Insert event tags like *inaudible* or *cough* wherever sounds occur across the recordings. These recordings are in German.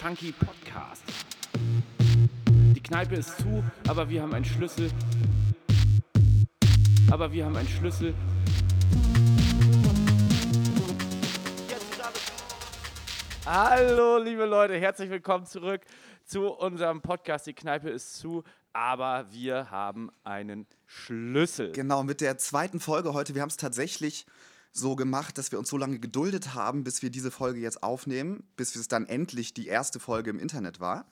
Funky Podcast. Die Kneipe ist zu, aber wir haben einen Schlüssel. Aber wir haben einen Schlüssel. Hallo, liebe Leute, herzlich willkommen zurück zu unserem Podcast. Die Kneipe ist zu, aber wir haben einen Schlüssel. Genau, mit der zweiten Folge heute. Wir haben es tatsächlich so gemacht, dass wir uns so lange geduldet haben, bis wir diese Folge jetzt aufnehmen, bis es dann endlich die erste Folge im Internet war.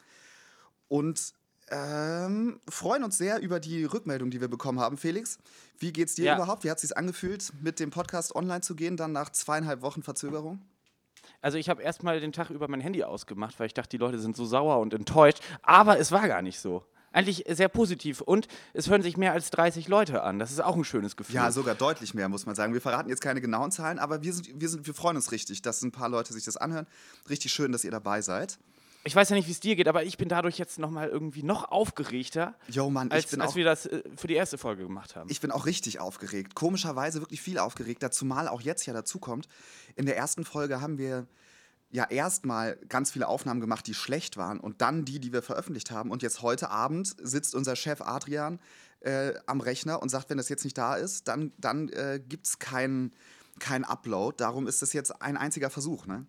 Und ähm, freuen uns sehr über die Rückmeldung, die wir bekommen haben. Felix, wie geht's dir Ja. überhaupt? Wie hat es sich angefühlt, mit dem Podcast online zu gehen, dann nach zweieinhalb Wochen Verzögerung? Also ich habe erstmal den Tag über mein Handy ausgemacht, weil ich dachte, die Leute sind so sauer und enttäuscht. Aber es war gar nicht so. Eigentlich sehr positiv. Und es hören sich mehr als 30 Leute an. Das ist auch ein schönes Gefühl. Ja, sogar deutlich mehr, muss man sagen. Wir verraten jetzt keine genauen Zahlen, aber wir, sind, wir, sind, wir freuen uns richtig, dass ein paar Leute sich das anhören. Richtig schön, dass ihr dabei seid. ich weiß ja nicht, wie es dir geht, aber ich bin dadurch jetzt nochmal irgendwie noch aufgeregter, Yo, Mann, als, ich bin als auch wir das äh, für die erste Folge gemacht haben. Ich bin auch richtig aufgeregt. Komischerweise wirklich viel aufgeregter, zumal auch jetzt ja dazu kommt. In der ersten Folge haben wir ja erstmal ganz viele Aufnahmen gemacht, die schlecht waren und dann die, die wir veröffentlicht haben. Und jetzt heute Abend sitzt unser Chef Adrian äh, am Rechner und sagt, wenn das jetzt nicht da ist, dann, dann äh, gibt es keinen kein Upload. Darum ist es jetzt ein einziger Versuch. Ne?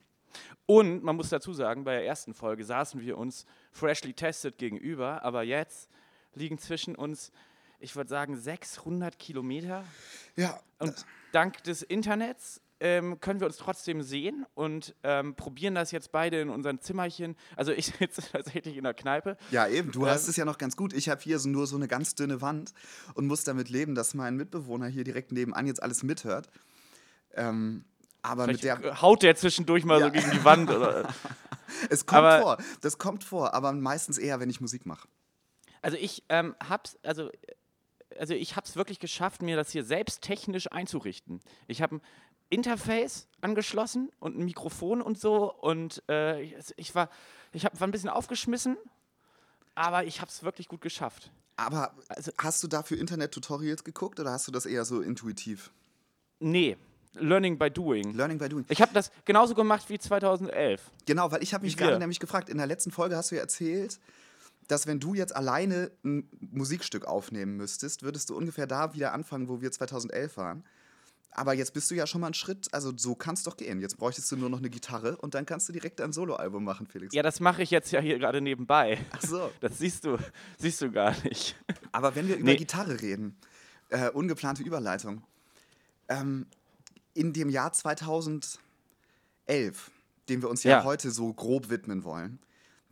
Und man muss dazu sagen, bei der ersten Folge saßen wir uns freshly tested gegenüber, aber jetzt liegen zwischen uns, ich würde sagen, 600 Kilometer. Ja, Und dank des Internets ähm, können wir uns trotzdem sehen und ähm, probieren das jetzt beide in unseren Zimmerchen. Also ich *laughs* sitze tatsächlich in der Kneipe. Ja, eben, du Ähm, hast es ja noch ganz gut. Ich habe hier so nur so eine ganz dünne Wand und muss damit leben, dass mein Mitbewohner hier direkt nebenan jetzt alles mithört. Ähm, aber mit der. haut der zwischendurch mal Ja. so gegen die Wand. Oder, *laughs* Es kommt aber- vor, das kommt vor, aber meistens eher, wenn ich Musik mache. also ich ähm, hab's, also, also ich hab's wirklich geschafft, mir das hier selbst technisch einzurichten. Ich habe Interface angeschlossen und ein Mikrofon und so und äh, ich, ich war, ich hab, war ein bisschen aufgeschmissen, aber ich habe es wirklich gut geschafft. Aber Also- hast du dafür Internet-Tutorials geguckt oder hast du das eher so intuitiv? Nee, Learning by Doing. Learning by doing. Ich habe das genauso gemacht wie 2011. Genau, weil ich habe mich gerade nämlich gefragt, in der letzten Folge hast du ja erzählt, dass wenn du jetzt alleine ein Musikstück aufnehmen müsstest, würdest du ungefähr da wieder anfangen, wo wir 2011 waren. Aber jetzt bist du ja schon mal einen Schritt, also so kann es doch gehen. Jetzt bräuchtest du nur noch eine Gitarre und dann kannst du direkt ein Soloalbum machen, Felix. Ja, das mache ich jetzt ja hier gerade nebenbei. Ach so. Das siehst du, siehst du gar nicht. Aber wenn wir über Nee. Gitarre reden, äh, ungeplante Überleitung. Ähm, in dem Jahr 2011, dem wir uns ja, Ja. heute so grob widmen wollen,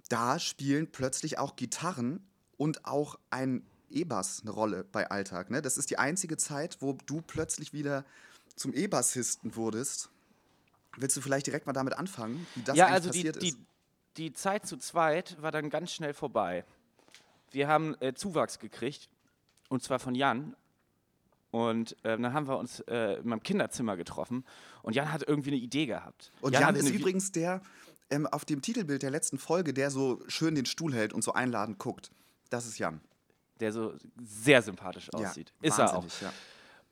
da spielen plötzlich auch Gitarren und auch ein E-Bass eine Rolle bei Alltag. Ne? Das ist die einzige Zeit, wo du plötzlich wieder zum E-Bassisten wurdest. Willst du vielleicht direkt mal damit anfangen, wie das ja, also die, passiert die, ist? die Zeit zu zweit war dann ganz schnell vorbei. Wir haben äh, Zuwachs gekriegt, und zwar von Jan. Und ähm, dann haben wir uns äh, in meinem Kinderzimmer getroffen und Jan hat irgendwie eine Idee gehabt. Und Jan, hatte ist übrigens der ähm, auf dem Titelbild der letzten Folge, der so schön den Stuhl hält und so einladend guckt. Das ist Jan. der so sehr sympathisch aussieht. ist er auch. Ja.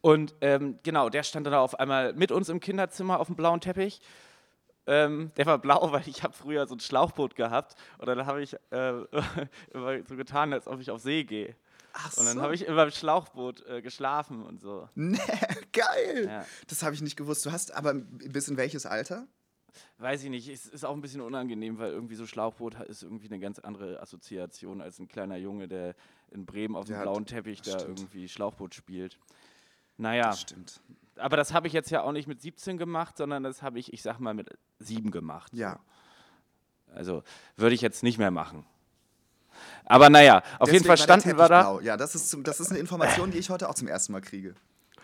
Und ähm, genau, der stand dann auf einmal mit uns im Kinderzimmer auf dem blauen Teppich. Ähm, der war blau, *laughs* weil ich habe früher so ein Schlauchboot gehabt und dann habe ich äh, *laughs* so getan, als ob ich auf See gehe. Ach Und dann so. habe ich immer im Schlauchboot äh, geschlafen und so. Nee, *laughs* geil. Ja. Das habe ich nicht gewusst. Du hast aber bis in welches Alter? Weiß ich nicht, es ist auch ein bisschen unangenehm, weil irgendwie so Schlauchboot ist irgendwie eine ganz andere Assoziation als ein kleiner Junge, der in Bremen auf dem blauen Teppich da stimmt. irgendwie Schlauchboot spielt. Naja, Das stimmt. aber das habe ich jetzt ja auch nicht mit 17 gemacht, sondern das habe ich, ich sag mal, mit 7 gemacht. Ja. Also würde ich jetzt nicht mehr machen. Aber naja, auf jeden Deswegen Fall war der standen wir da. Ja, das ist, zum, das ist eine Information, die ich heute auch zum ersten Mal kriege.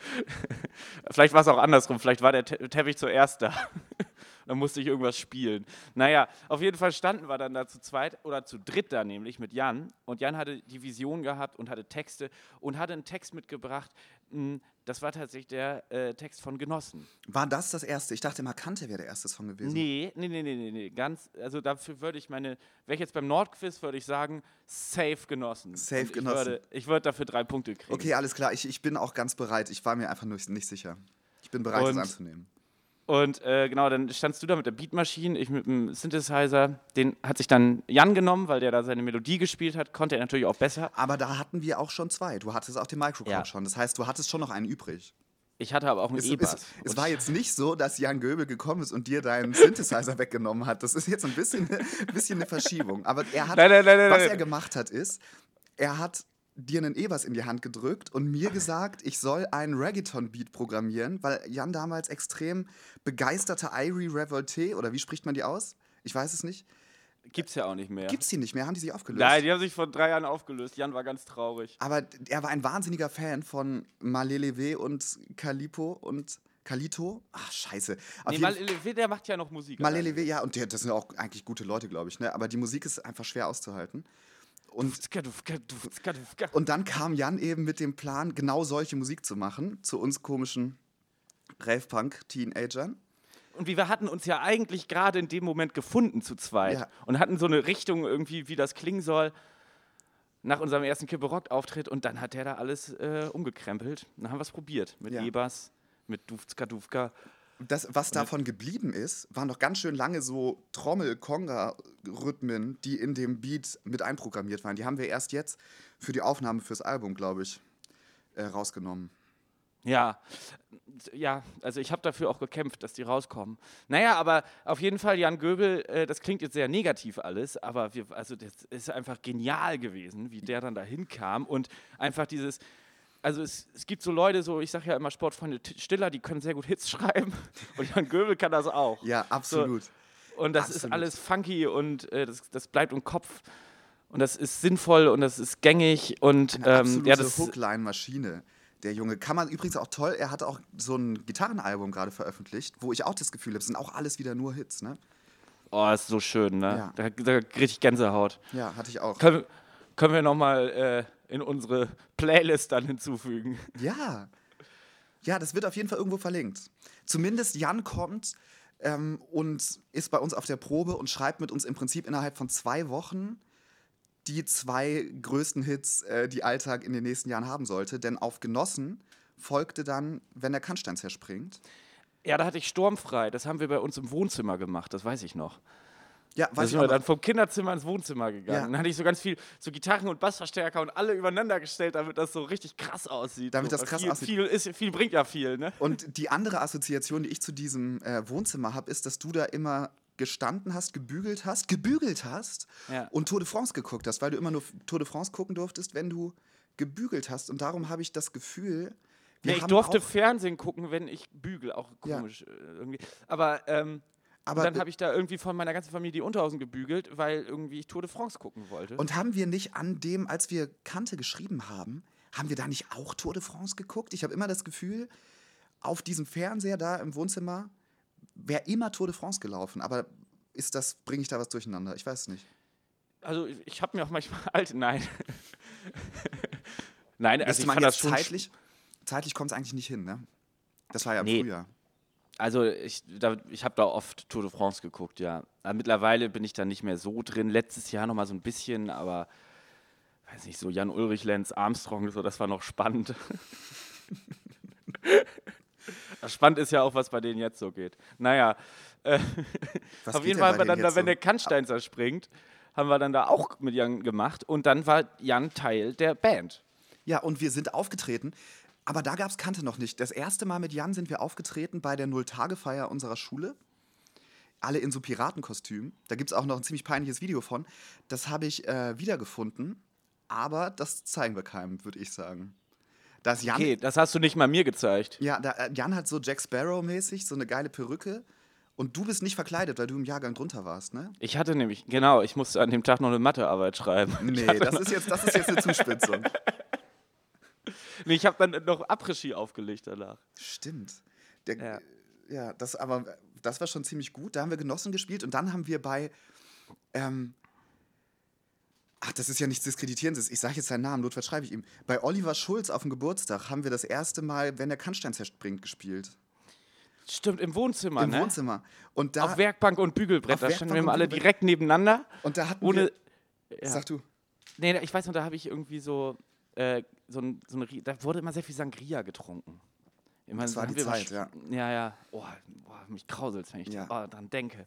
*laughs* Vielleicht war es auch andersrum. Vielleicht war der Te Teppich zuerst da. Dann musste ich irgendwas spielen. Naja, auf jeden Fall standen wir dann da zu zweit oder zu dritt da nämlich mit Jan. Und Jan hatte die Vision gehabt und hatte Texte und hatte einen Text mitgebracht. mh, Das war tatsächlich der äh, Text von Genossen. War das das erste? Ich dachte, Markante wäre der erste Song gewesen. Nee, nee, nee, nee, nee, nee. Ganz, also dafür würde ich meine, wäre ich jetzt beim Nordquiz, würde ich sagen, safe genossen. Safe Und genossen. Ich würde, ich würde dafür drei Punkte kriegen. Okay, alles klar. Ich, ich bin auch ganz bereit. Ich war mir einfach nur nicht sicher. Ich bin bereit, Und- das anzunehmen. Und äh, genau, dann standst du da mit der Beatmaschine, ich mit dem Synthesizer. Den hat sich dann Jan genommen, weil der da seine Melodie gespielt hat. Konnte er natürlich auch besser. Aber da hatten wir auch schon zwei. Du hattest auch den Microcode Ja. schon. Das heißt, du hattest schon noch einen übrig. Ich hatte aber auch einen Es, E-Bass. es, es war jetzt nicht so, dass Jan Göbel gekommen ist und dir deinen Synthesizer *laughs* weggenommen hat. Das ist jetzt ein bisschen, ein *laughs* bisschen eine Verschiebung. Aber er hat, Nein, nein, nein, nein, was er gemacht hat, ist, er hat dir einen E-Bass in die Hand gedrückt und mir gesagt, ich soll einen Reggaeton-Beat programmieren, weil Jan damals extrem begeisterter Irie Revolte, oder wie spricht man die aus? Ich weiß es nicht. Gibt's ja auch nicht mehr. Gibt's die nicht mehr? Haben die sich aufgelöst? Nein, die haben sich vor drei Jahren aufgelöst. Jan war ganz traurig. Aber er war ein wahnsinniger Fan von Malelewe und Kalipo und Kalito. Ach, scheiße. Auf Nee, jeden mal, Levé, der macht ja noch Musik. Malelewe, ja, und der, das sind auch eigentlich gute Leute, glaube ich, ne? Aber die Musik ist einfach schwer auszuhalten. Und, und dann kam Jan eben mit dem Plan, genau solche Musik zu machen, zu uns komischen Rave-Punk-Teenagern. Und wir hatten uns ja eigentlich gerade in dem Moment gefunden zu zweit Ja. und hatten so eine Richtung irgendwie, wie das klingen soll, nach unserem ersten Kippe Rock-Auftritt und dann hat der da alles äh, umgekrempelt. Dann haben wir es probiert mit Ja. E-Bass, mit Duftka, Duftka. Das, was davon geblieben ist, waren noch ganz schön lange so Trommel-Konga-Rhythmen, die in dem Beat mit einprogrammiert waren. Die haben wir erst jetzt für die Aufnahme fürs Album, glaube ich, äh, rausgenommen. Ja, ja, also ich habe dafür auch gekämpft, dass die rauskommen. Naja, aber auf jeden Fall, Jan Göbel, äh, das klingt jetzt sehr negativ alles, aber wir, also das ist einfach genial gewesen, wie der dann da hinkam und einfach dieses, also es, es gibt so Leute, so ich sage ja immer Sportfreunde Stiller, die können sehr gut Hits *laughs* schreiben und Jan Göbel kann das auch. Ja, absolut. Und das ist absolut. alles funky und äh, das, das bleibt im Kopf und das ist sinnvoll und das ist gängig und Eine ähm, ja, das Hookline-Maschine. Der Junge kann man übrigens auch toll. Er hatte auch so ein Gitarrenalbum gerade veröffentlicht, wo ich auch das Gefühl habe, es sind auch alles wieder nur Hits, ne? Oh, ist so schön, ne? Ja. Da, da kriege ich Gänsehaut. Ja, hatte ich auch. Können, können wir nochmal äh, in unsere Playlist dann hinzufügen? Ja. Ja, das wird auf jeden Fall irgendwo verlinkt. Zumindest Jan kommt ähm, und ist bei uns auf der Probe und schreibt mit uns im Prinzip innerhalb von zwei Wochen die zwei größten Hits, äh, die Alltag in den nächsten Jahren haben sollte. Denn auf Genossen folgte dann, wenn der Kannstein zerspringt. Ja, da hatte ich sturmfrei. Das haben wir bei uns im Wohnzimmer gemacht, das weiß ich noch. Ja, Da weiß ich sind wir dann vom Kinderzimmer ins Wohnzimmer gegangen. Ja. Dann hatte ich so ganz viel so Gitarren und Bassverstärker und alle übereinander gestellt, damit das so richtig krass aussieht. Damit so. das krass viel, aussieht. Viel, ist, viel bringt ja viel, ne? Und die andere Assoziation, die ich zu diesem äh, Wohnzimmer habe, ist, dass du da immer gestanden hast, gebügelt hast, gebügelt hast Ja. und Tour de France geguckt hast, weil du immer nur Tour de France gucken durftest, wenn du gebügelt hast. Und darum habe ich das Gefühl, wir Nee, ich durfte Fernsehen gucken, wenn ich bügel. Auch Ja. komisch äh, irgendwie. Aber, ähm, aber dann habe ich da irgendwie von meiner ganzen Familie die Unterhosen gebügelt, weil irgendwie ich Tour de France gucken wollte. und haben wir nicht an dem, als wir Kante geschrieben haben, haben wir da nicht auch Tour de France geguckt? Ich habe immer das Gefühl, auf diesem Fernseher da im Wohnzimmer wäre immer Tour de France gelaufen. Aber ist das, bringe ich da was durcheinander? Ich weiß es nicht. Also ich- habe mir auch manchmal *laughs* alte, nein. *laughs* nein, Also ich fand das schon. zeitlich, zeitlich kommt es eigentlich nicht hin, ne? Das war ja im Nee. Frühjahr. Also ich, da, ich habe da oft Tour de France geguckt, ja. Aber mittlerweile bin ich da nicht mehr so drin. Letztes Jahr noch mal so ein bisschen, aber weiß nicht, so Jan Ulrich, Lenz Armstrong, so, das war noch spannend. *laughs* Spannend ist ja auch, was bei denen jetzt so geht. Naja, äh, auf jeden Fall haben wir dann da, jetzt wenn so? der Kannstein zerspringt, haben wir dann da auch mit Jan gemacht und dann war Jan Teil der Band. Ja, und wir sind aufgetreten, aber da gab es Kante noch nicht. Das erste Mal mit Jan sind wir aufgetreten bei der Null-Tage-Feier unserer Schule. Alle in so Piratenkostümen. Da gibt es auch noch ein ziemlich peinliches Video von. Das habe ich äh, wiedergefunden, aber das zeigen wir keinem, würde ich sagen. Da ist Jan, Okay, das hast du nicht mal mir gezeigt. ja, da, äh, Jan hat so Jack Sparrow-mäßig, so eine geile Perücke. Und du bist nicht verkleidet, weil du im Jahrgang drunter warst, ne? Ich hatte nämlich, genau, ich musste an dem Tag noch eine Mathearbeit schreiben. Nee, das ist jetzt, das ist jetzt eine Zuspitzung. *laughs* Nee, ich habe dann noch Après-Ski aufgelegt danach. Stimmt. Der, Ja. ja. das aber, das war schon ziemlich gut. Da haben wir Genossen gespielt und dann haben wir bei, ähm, ach, das ist ja nichts Diskreditierendes. Ich sage jetzt seinen Namen, notfalls schreibe ich ihm. Bei Oliver Schulz auf dem Geburtstag haben wir das erste Mal, wenn der Kannstein zerspringt, gespielt. Stimmt, im Wohnzimmer, Im ne? Wohnzimmer. Und da, Auf Werkbank und Bügelbrett, da standen wir immer alle direkt nebeneinander. und da hatten Ohne. wir, Ja. sag du, Nee, ich weiß noch, da habe ich irgendwie so. Äh, so ein, so ein, Ri- da wurde immer sehr viel Sangria getrunken. Ich meine, Das war die Zeit, ja. Ja, ja. Oh, boah, mich krauselt, wenn ich Ja. da- oh, dran denke.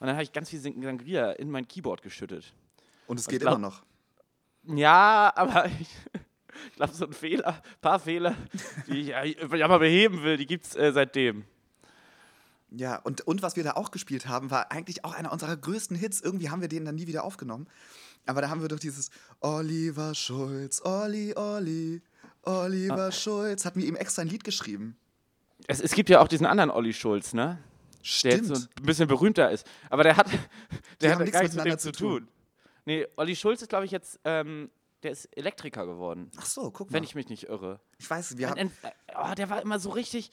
Und dann habe ich ganz viel Sang- Sangria in mein Keyboard geschüttet. Und es geht glaub- immer noch. Ja, aber *laughs* ich, ich glaube, so ein Fehler, ein paar Fehler, die ich ja, ja mal beheben will, die gibt es äh, seitdem. Ja, und, und was wir da auch gespielt haben, war eigentlich auch einer unserer größten Hits. Irgendwie haben wir den dann nie wieder aufgenommen. Aber da haben wir doch dieses Oliver Schulz, Olli, Olli, Oliver Schulz. Hatten wir ihm extra ein Lied geschrieben. Es, es gibt ja auch diesen anderen Olli Schulz, ne? Der jetzt Stimmt. so ein bisschen berühmter ist. Aber der hat, *laughs* der hat nichts nichts mit dem miteinander zu tun. tun. Nee, Olli Schulz ist, glaube ich, jetzt, ähm, der ist Elektriker geworden. Ach so, guck mal. Wenn ich mich nicht irre. ich weiß, wir haben, äh, oh, der war immer so richtig,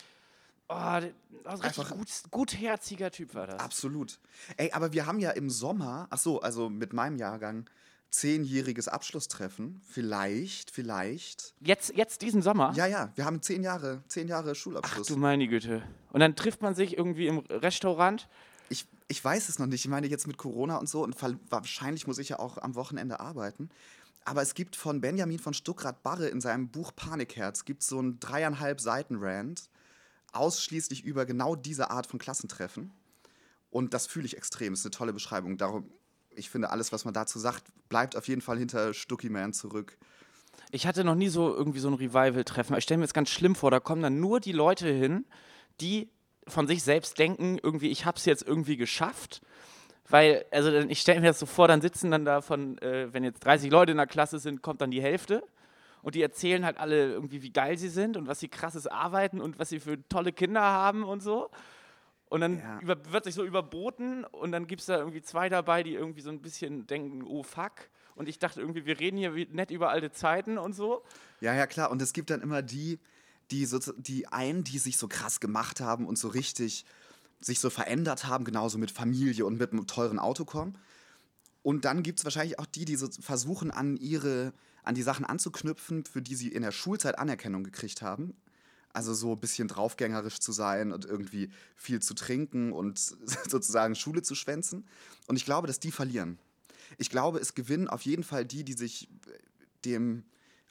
oh, so richtig gut, gutherziger Typ war das. absolut. Ey, aber wir haben ja im Sommer, ach so, also mit meinem Jahrgang, zehnjähriges Abschlusstreffen. Vielleicht, vielleicht. Jetzt, jetzt diesen Sommer? Ja, ja, wir haben zehn Jahre, zehn Jahre Ach Schulabschluss. du meine Güte. Und dann trifft man sich irgendwie im Restaurant. Ich, ich weiß es noch nicht. Ich meine, jetzt mit Corona und so, und wahrscheinlich muss ich ja auch am Wochenende arbeiten. Aber es gibt von Benjamin von Stuckrad-Barre in seinem Buch Panikherz gibt so ein dreieinhalb Seiten Rant ausschließlich über genau diese Art von Klassentreffen. Und das fühle ich extrem. Ist eine tolle Beschreibung. Darum, ich finde, alles, was man dazu sagt, bleibt auf jeden Fall hinter Stucky Man zurück. Ich hatte noch nie so irgendwie so ein Revival-Treffen. Ich stelle mir das ganz schlimm vor, da kommen dann nur die Leute hin, die von sich selbst denken, irgendwie, ich habe es jetzt irgendwie geschafft. Weil, also ich stelle mir das so vor, dann sitzen dann da von, äh, wenn jetzt 30 Leute in der Klasse sind, kommt dann die Hälfte. Und die erzählen halt alle irgendwie, wie geil sie sind und was sie krasses arbeiten und was sie für tolle Kinder haben und so. Und dann Ja. über, wird sich so überboten und dann gibt es da irgendwie zwei dabei, die irgendwie so ein bisschen denken, oh fuck. Und ich dachte irgendwie, wir reden hier nett über alte Zeiten und so. Ja, ja, klar. Und es gibt dann immer die, die, so, die einen, die sich so krass gemacht haben und so richtig sich so verändert haben, genauso mit Familie und mit einem teuren Auto kommen. Und dann gibt es wahrscheinlich auch die, die so versuchen, an ihre, an die Sachen anzuknüpfen, für die sie in der Schulzeit Anerkennung gekriegt haben. Also so ein bisschen draufgängerisch zu sein und irgendwie viel zu trinken und *laughs* sozusagen Schule zu schwänzen. Und ich glaube, dass die verlieren. Ich glaube, es gewinnen auf jeden Fall die, die sich dem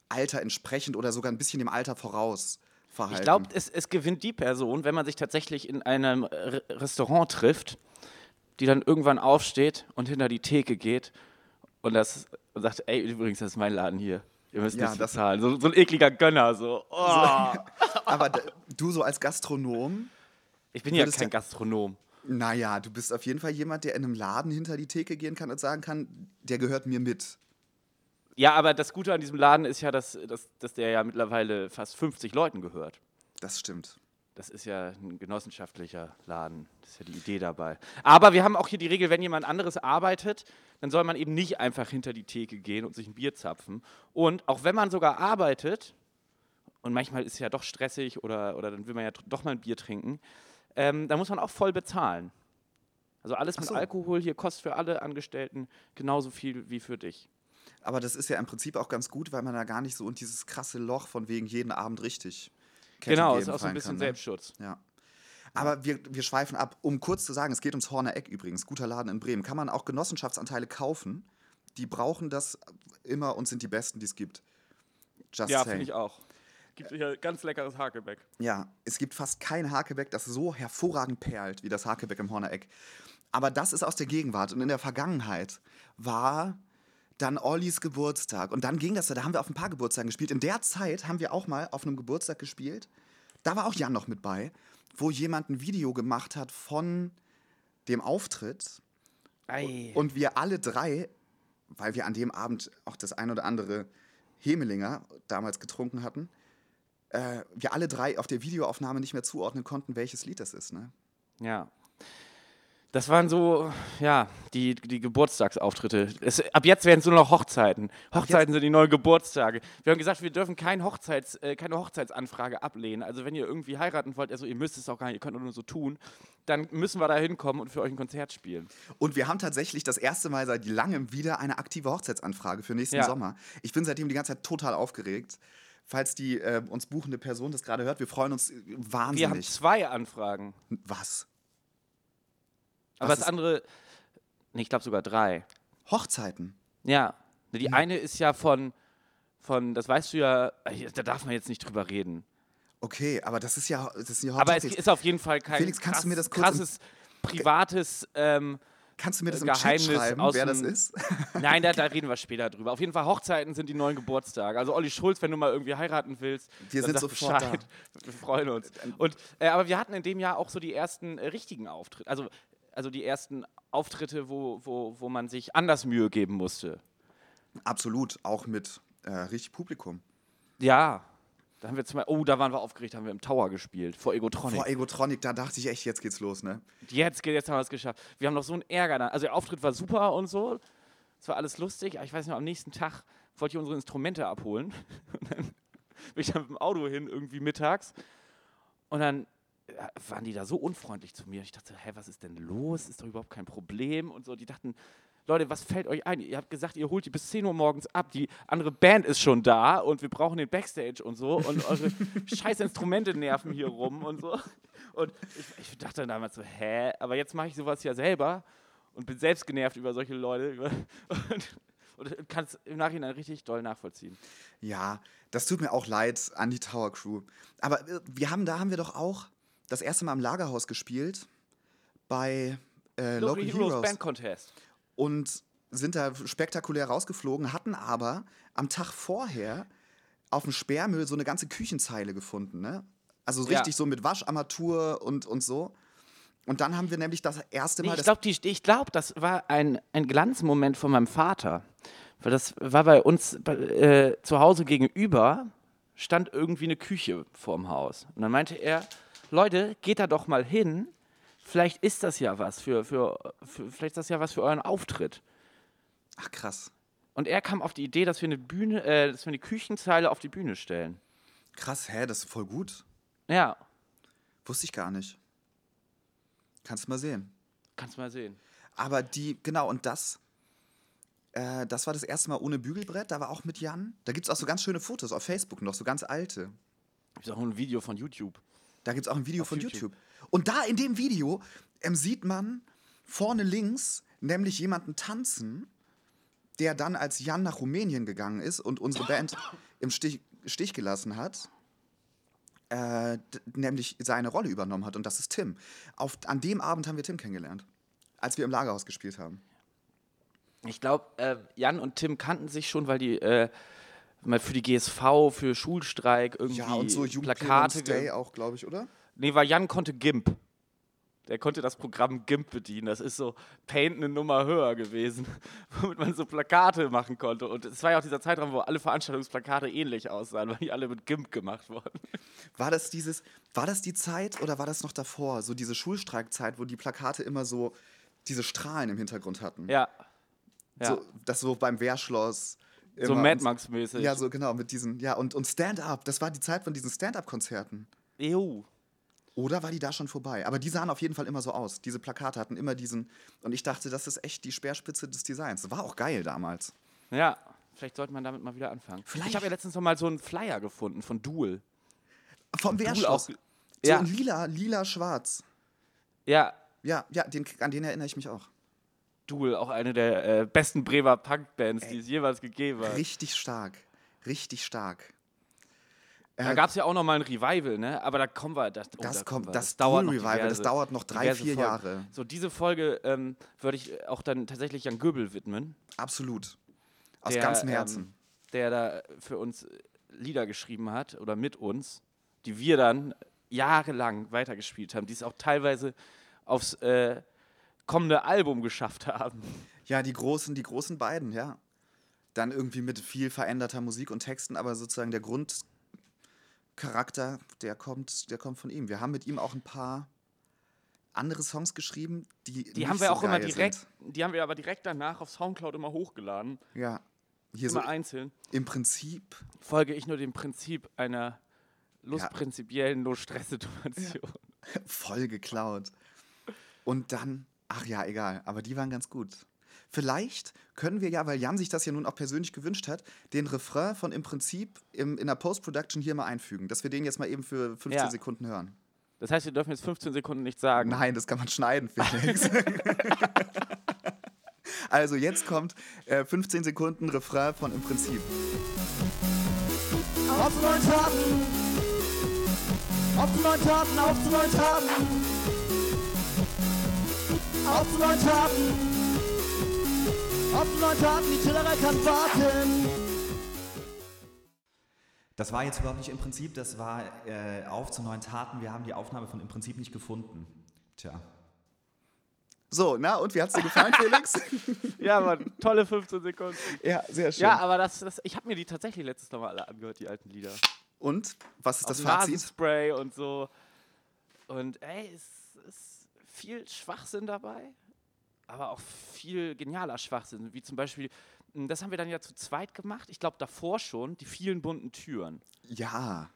Alter entsprechend oder sogar ein bisschen dem Alter voraus verhalten. Ich glaube, es, es gewinnt die Person, wenn man sich tatsächlich in einem Re Restaurant trifft, die dann irgendwann aufsteht und hinter die Theke geht und das und sagt, ey, übrigens, das ist mein Laden hier. Ihr müsst Ja, nicht das- bezahlen. So, so ein ekliger Gönner, so. Oh. *laughs* Aber d- du so als Gastronom, Ich bin ja kein Gastronom. naja, du bist auf jeden Fall jemand, der in einem Laden hinter die Theke gehen kann und sagen kann, der gehört mir mit. Ja, aber das Gute an diesem Laden ist ja, dass, dass, dass der ja mittlerweile fast 50 Leuten gehört. Das stimmt. Das ist ja ein genossenschaftlicher Laden. Das ist ja die Idee dabei. Aber wir haben auch hier die Regel, wenn jemand anderes arbeitet, dann soll man eben nicht einfach hinter die Theke gehen und sich ein Bier zapfen. Und auch wenn man sogar arbeitet, und manchmal ist es ja doch stressig oder, oder dann will man ja doch mal ein Bier trinken, ähm, dann muss man auch voll bezahlen. Also alles mit so. Alkohol hier kostet für alle Angestellten genauso viel wie für dich. Aber das ist ja im Prinzip auch ganz gut, weil man da gar nicht so in dieses krasse Loch von wegen jeden Abend richtig. Kette genau, ist auch so ein bisschen kann, ne? Selbstschutz. Ja. Aber wir, wir schweifen ab. Um kurz zu sagen, es geht ums Horner Eck übrigens, guter Laden in Bremen. Kann man auch Genossenschaftsanteile kaufen. Die brauchen das immer und sind die besten, die es gibt. Just Ja, finde ich auch. Gibt hier ganz leckeres Hakebeck. Ja, es gibt fast kein Hakebeck, das so hervorragend perlt wie das Hakebeck im Horner Eck. Aber das ist aus der Gegenwart. Und in der Vergangenheit war dann Ollis Geburtstag. Und dann ging das, da haben wir auf ein paar Geburtstagen gespielt. In der Zeit haben wir auch mal auf einem Geburtstag gespielt. Da war auch Jan noch mit bei, wo jemand ein Video gemacht hat von dem Auftritt. Ei. Und wir alle drei, weil wir an dem Abend auch das ein oder andere Hemelinger damals getrunken hatten, äh, wir alle drei auf der Videoaufnahme nicht mehr zuordnen konnten, welches Lied das ist. Ne? Ja. Das waren so, ja, die, die Geburtstagsauftritte. Es, ab jetzt werden es nur noch Hochzeiten. Hochzeiten sind die neuen Geburtstage. Wir haben gesagt, wir dürfen kein Hochzeits, äh, keine Hochzeitsanfrage ablehnen. Also wenn ihr irgendwie heiraten wollt, also ihr müsst es auch gar nicht, ihr könnt nur so tun, dann müssen wir da hinkommen und für euch ein Konzert spielen. Und wir haben tatsächlich das erste Mal seit langem wieder eine aktive Hochzeitsanfrage für nächsten Ja. Sommer. Ich bin seitdem die ganze Zeit total aufgeregt. Falls die äh, uns buchende Person das gerade hört, wir freuen uns äh, Wir haben wahnsinnig. zwei Anfragen. Was? Aber Was das ist- andere, nee, ich glaube sogar drei. Hochzeiten. Ja. Die eine ist ja von, von, das weißt du ja, äh, da darf man jetzt nicht drüber reden. Okay, aber das ist ja, das ist ja Aber es ist auf jeden Fall kein Felix, kannst du mir das kurz im- krasses, privates. Ähm, Kannst du mir das im Geheimnis Chat schreiben, aus wer das dem- ist? *laughs* nein, da, da reden wir später drüber. Auf jeden Fall, Hochzeiten sind die neuen Geburtstage. Also Olli Schulz, wenn du mal irgendwie heiraten willst, Wir dann sind sag sofort Bescheid. Wir freuen uns. Und, äh, aber wir hatten in dem Jahr auch so die ersten äh, richtigen Auftritte. Also, also die ersten Auftritte, wo, wo, wo man sich anders Mühe geben musste. Absolut, auch mit äh, richtig Publikum. Ja. Da haben wir zum Beispiel, oh, da waren wir aufgeregt, haben wir im Tower gespielt, vor Egotronic. Vor Egotronic, da dachte ich echt, jetzt geht's los, ne? Jetzt, jetzt haben wir es geschafft. Wir haben noch so einen Ärger. Da. Also der Auftritt war super und so. Es war alles lustig. Aber ich weiß noch, am nächsten Tag wollte ich unsere Instrumente abholen. *laughs* Und dann bin ich dann mit dem Auto hin, irgendwie mittags. Und dann waren die da so unfreundlich zu mir. Ich dachte, hä, was ist denn los? Ist doch überhaupt kein Problem. Und so, die dachten, Leute, was fällt euch ein? Ihr habt gesagt, ihr holt die bis 10 Uhr morgens ab. Die andere Band ist schon da und wir brauchen den Backstage und so. Und eure *laughs* scheiß Instrumente nerven hier rum und so. Und ich, ich dachte damals so, hä? Aber jetzt mache ich sowas ja selber und bin selbst genervt über solche Leute. *laughs* Und, und kann es im Nachhinein richtig doll nachvollziehen. Ja, das tut mir auch leid an die Tower Crew. Aber äh, wir haben, da haben wir doch auch das erste Mal im Lagerhaus gespielt bei äh, Local, Heroes, Band Contest. und sind da spektakulär rausgeflogen, hatten aber am Tag vorher auf dem Sperrmüll so eine ganze Küchenzeile gefunden, ne? Also Ja. richtig so mit Wascharmatur und, und so. Und dann haben wir nämlich das erste Nee, Mal ich glaube, ich glaub, das war ein, ein Glanzmoment von meinem Vater. Weil das war bei uns äh, zu Hause gegenüber, stand irgendwie eine Küche vorm Haus. Und dann meinte er, Leute, geht da doch mal hin. Vielleicht ist das ja was für, für, für vielleicht ist das ja was für euren Auftritt. Ach krass. Und er kam auf die Idee, dass wir eine Bühne, äh, dass wir eine Küchenzeile auf die Bühne stellen. Krass, hä, das ist voll gut. Ja, Wusste ich gar nicht. Kannst mal sehen. kannst mal sehen. Aber die, genau, und das, äh, das war das erste Mal ohne Bügelbrett, da war auch mit Jan. Da gibt es auch so ganz schöne Fotos auf Facebook noch, so ganz alte. Gibt auch ein Video von YouTube. Da gibt es auch ein Video Auf von YouTube. YouTube. Und da in dem Video ähm, sieht man vorne links nämlich jemanden tanzen, der dann als Jan nach Rumänien gegangen ist und unsere Band im Stich, Stich gelassen hat. Äh, nämlich seine Rolle übernommen hat und das ist Tim. Auf, an dem Abend haben wir Tim kennengelernt, als wir im Lagerhaus gespielt haben. Ich glaube, äh, Jan und Tim kannten sich schon, weil die äh, mal für die GSV, für Schulstreik irgendwie Ja, und so Plakate. Jubiläums Day auch, glaube ich, oder? Nee, weil Jan konnte GIMP. Der konnte das Programm GIMP bedienen. Das ist so Paint eine Nummer höher gewesen, *laughs* womit man so Plakate machen konnte. Und es war ja auch dieser Zeitraum, wo alle Veranstaltungsplakate ähnlich aussahen, weil die alle mit GIMP gemacht wurden. *laughs* War das dieses, war das die Zeit oder war das noch davor? So diese Schulstreikzeit, wo die Plakate immer so diese Strahlen im Hintergrund hatten. Ja. ja. So, das so beim Wehrschloss. So immer Mad und- Max-mäßig. Ja, so genau, mit diesen, ja, und, und Stand-up, das war die Zeit von diesen Stand-up-Konzerten. EU. Oder war die da schon vorbei? Aber die sahen auf jeden Fall immer so aus. Diese Plakate hatten immer diesen. Und ich dachte, das ist echt die Speerspitze des Designs. Das war auch geil damals. Ja. Vielleicht sollte man damit mal wieder anfangen. Vielleicht- Ich habe ja letztens noch mal so einen Flyer gefunden von Duel. Vom Wehrschloss. auch. So Ja. lila, lila, schwarz. Ja, Ja, ja, den, an den erinnere ich mich auch. Duel, auch eine der äh, besten Bremer Punkbands, die es jeweils gegeben hat. Richtig stark. Richtig stark. Da Äh, gab es ja auch noch mal ein Revival, ne? Aber da kommen wir. Das, oh, Das da kommt- wir. das dauert Duel noch Revival, das diverse- dauert noch drei, vier Folgen. Jahre. So, diese Folge ähm, würde ich auch dann tatsächlich Jan Göbel widmen. Absolut. Aus der, ganzem Herzen. Ähm, der da für uns Lieder geschrieben hat oder mit uns, die wir dann jahrelang weitergespielt haben, die es auch teilweise aufs äh, kommende Album geschafft haben. Ja, die großen, die großen beiden, ja. Dann irgendwie mit viel veränderter Musik und Texten, aber sozusagen der Grundcharakter, der kommt, der kommt von ihm. Wir haben mit ihm auch ein paar andere Songs geschrieben, die Die haben wir so auch immer direkt, Sind. die haben wir aber direkt danach auf Soundcloud immer hochgeladen, Ja. Hier so immer einzeln. im Prinzip. Folge ich nur dem Prinzip einer lustprinzipiellen No-Stress-Situation. *laughs* voll geklaut. Und dann, ach ja, egal, aber die waren ganz gut. Vielleicht können wir ja, weil Jan sich das ja nun auch persönlich gewünscht hat, den Refrain von im Prinzip im, in der Post-Production hier mal einfügen, dass wir den jetzt mal eben für 15 Ja. Sekunden hören. Das heißt, wir dürfen jetzt 15 Sekunden nichts sagen. Nein, das kann man schneiden, Felix. *laughs* also jetzt kommt äh, 15 Sekunden Refrain von im Prinzip. Auf zu neuen Taten, auf zu neuen Taten. Auf zu neuen Taten. Auf zu neuen Taten, die Tillerei kann warten. Das war jetzt überhaupt nicht im Prinzip, das war äh, auf zu neuen Taten. Wir haben die Aufnahme von im Prinzip nicht gefunden. Tja. So, na, und wie hat's dir gefallen, Felix? *laughs* Ja, Mann, tolle 15 Sekunden. ja, sehr schön. Ja, aber das, das, ich habe mir die tatsächlich letztes Mal alle angehört, die alten Lieder. und, was ist das Auf Fazit? Nasenspray und so. Und ey, es ist viel Schwachsinn dabei, aber auch viel genialer Schwachsinn, wie zum Beispiel, m, das haben wir dann ja zu zweit gemacht, ich glaube davor schon, die vielen bunten Türen. Ja,